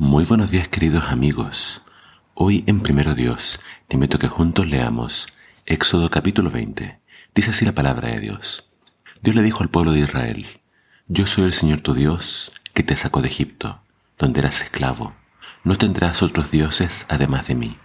Muy buenos días queridos amigos. Hoy en Primero Dios te invito a que juntos leamos Éxodo capítulo 20. Dice así la palabra de Dios. Dios le dijo al pueblo de Israel, Yo soy el Señor tu Dios que te sacó de Egipto, donde eras esclavo. No tendrás otros dioses además de mí.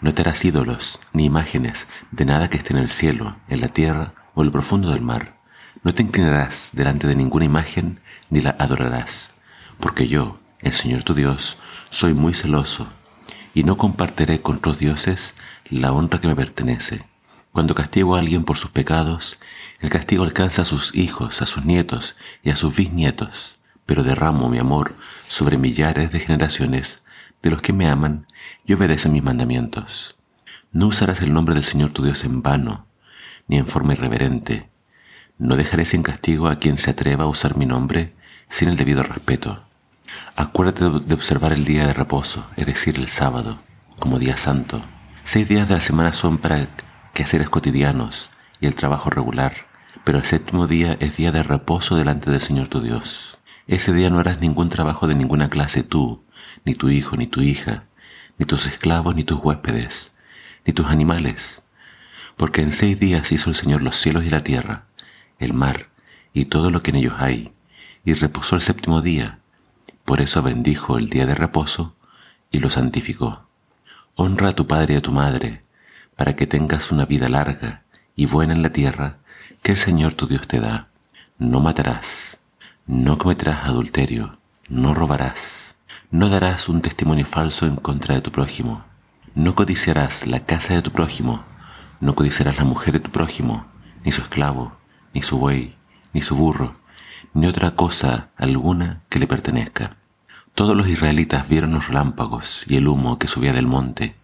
No te harás ídolos ni imágenes de nada que esté en el cielo, en la tierra o en lo profundo del mar. No te inclinarás delante de ninguna imagen ni la adorarás, porque yo, el Señor tu Dios, soy muy celoso, y no compartiré con otros dioses la honra que me pertenece. Cuando castigo a alguien por sus pecados, el castigo alcanza a sus hijos, a sus nietos y a sus bisnietos, pero derramo mi amor sobre millares de generaciones de los que me aman y obedecen mis mandamientos. No usarás el nombre del Señor tu Dios en vano, ni en forma irreverente. No dejaré sin castigo a quien se atreva a usar mi nombre sin el debido respeto. Acuérdate de observar el día de reposo, es decir, el sábado, como día santo. Seis días de la semana son para quehaceres cotidianos y el trabajo regular, pero el séptimo día es día de reposo delante del Señor tu Dios. Ese día no harás ningún trabajo de ninguna clase tú, ni tu hijo, ni tu hija, ni tus esclavos, ni tus huéspedes, ni tus animales, porque en seis días hizo el Señor los cielos y la tierra, el mar y todo lo que en ellos hay, y reposó el séptimo día por eso bendijo el día de reposo y lo santificó. Honra a tu padre y a tu madre, para que tengas una vida larga y buena en la tierra que el Señor tu Dios te da. No matarás, no cometerás adulterio, no robarás, no darás un testimonio falso en contra de tu prójimo, no codiciarás la casa de tu prójimo, no codiciarás la mujer de tu prójimo, ni su esclavo, ni su buey, ni su burro, ni otra cosa alguna que le pertenezca. Todos los israelitas vieron los relámpagos y el humo que subía del monte,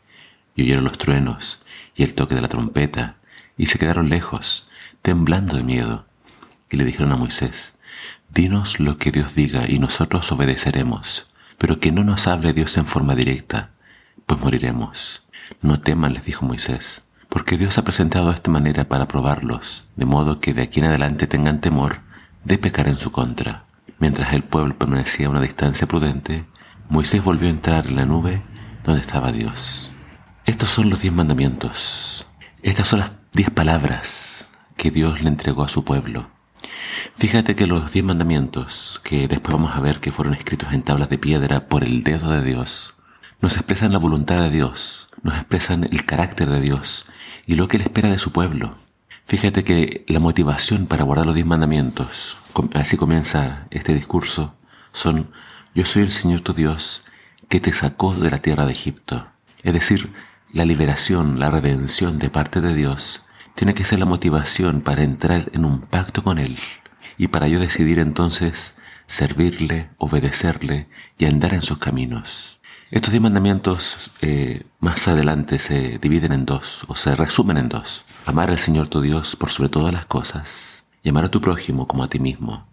y oyeron los truenos y el toque de la trompeta, y se quedaron lejos, temblando de miedo, y le dijeron a Moisés, Dinos lo que Dios diga y nosotros obedeceremos, pero que no nos hable Dios en forma directa, pues moriremos. No teman, les dijo Moisés, porque Dios ha presentado de esta manera para probarlos, de modo que de aquí en adelante tengan temor de pecar en su contra. Mientras el pueblo permanecía a una distancia prudente, Moisés volvió a entrar en la nube donde estaba Dios. Estos son los diez mandamientos. Estas son las diez palabras que Dios le entregó a su pueblo. Fíjate que los diez mandamientos, que después vamos a ver que fueron escritos en tablas de piedra por el dedo de Dios, nos expresan la voluntad de Dios, nos expresan el carácter de Dios y lo que Él espera de su pueblo. Fíjate que la motivación para guardar los diez mandamientos, así comienza este discurso, son yo soy el Señor tu Dios que te sacó de la tierra de Egipto. Es decir, la liberación, la redención de parte de Dios tiene que ser la motivación para entrar en un pacto con Él y para yo decidir entonces servirle, obedecerle y andar en sus caminos. Estos diez mandamientos eh, más adelante se dividen en dos, o se resumen en dos. Amar al Señor tu Dios por sobre todas las cosas y amar a tu prójimo como a ti mismo.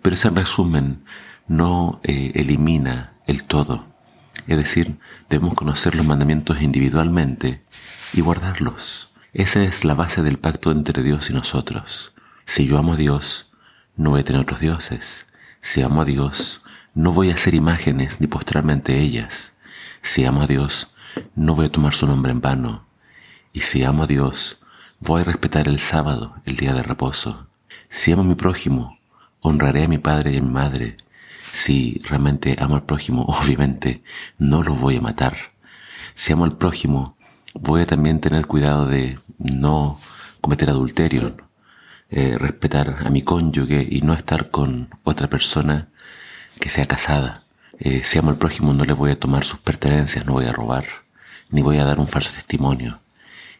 Pero ese resumen no eh, elimina el todo. Es decir, debemos conocer los mandamientos individualmente y guardarlos. Esa es la base del pacto entre Dios y nosotros. Si yo amo a Dios, no voy a tener otros dioses. Si amo a Dios, no voy a hacer imágenes ni postrarme ante ellas. Si amo a Dios, no voy a tomar su nombre en vano. Y si amo a Dios, voy a respetar el sábado, el día de reposo. Si amo a mi prójimo, honraré a mi padre y a mi madre. Si realmente amo al prójimo, obviamente no lo voy a matar. Si amo al prójimo, voy a también tener cuidado de no cometer adulterio, eh, respetar a mi cónyuge y no estar con otra persona que sea casada. Eh, si amo al prójimo no le voy a tomar sus pertenencias, no voy a robar, ni voy a dar un falso testimonio.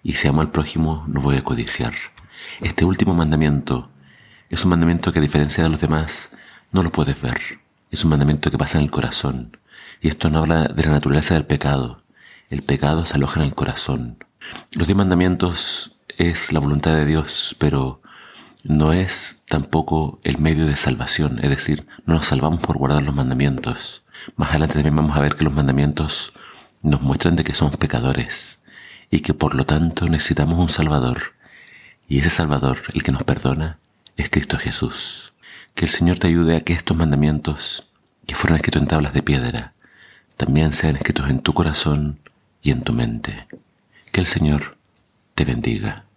Y si amo al prójimo no voy a codiciar. Este último mandamiento es un mandamiento que a diferencia de los demás no lo puedes ver. Es un mandamiento que pasa en el corazón. Y esto no habla de la naturaleza del pecado. El pecado se aloja en el corazón. Los diez mandamientos es la voluntad de Dios, pero no es tampoco el medio de salvación, es decir, no nos salvamos por guardar los mandamientos. Más adelante también vamos a ver que los mandamientos nos muestran de que somos pecadores y que por lo tanto necesitamos un Salvador. Y ese Salvador, el que nos perdona, es Cristo Jesús. Que el Señor te ayude a que estos mandamientos, que fueron escritos en tablas de piedra, también sean escritos en tu corazón y en tu mente. Que el Señor te bendiga.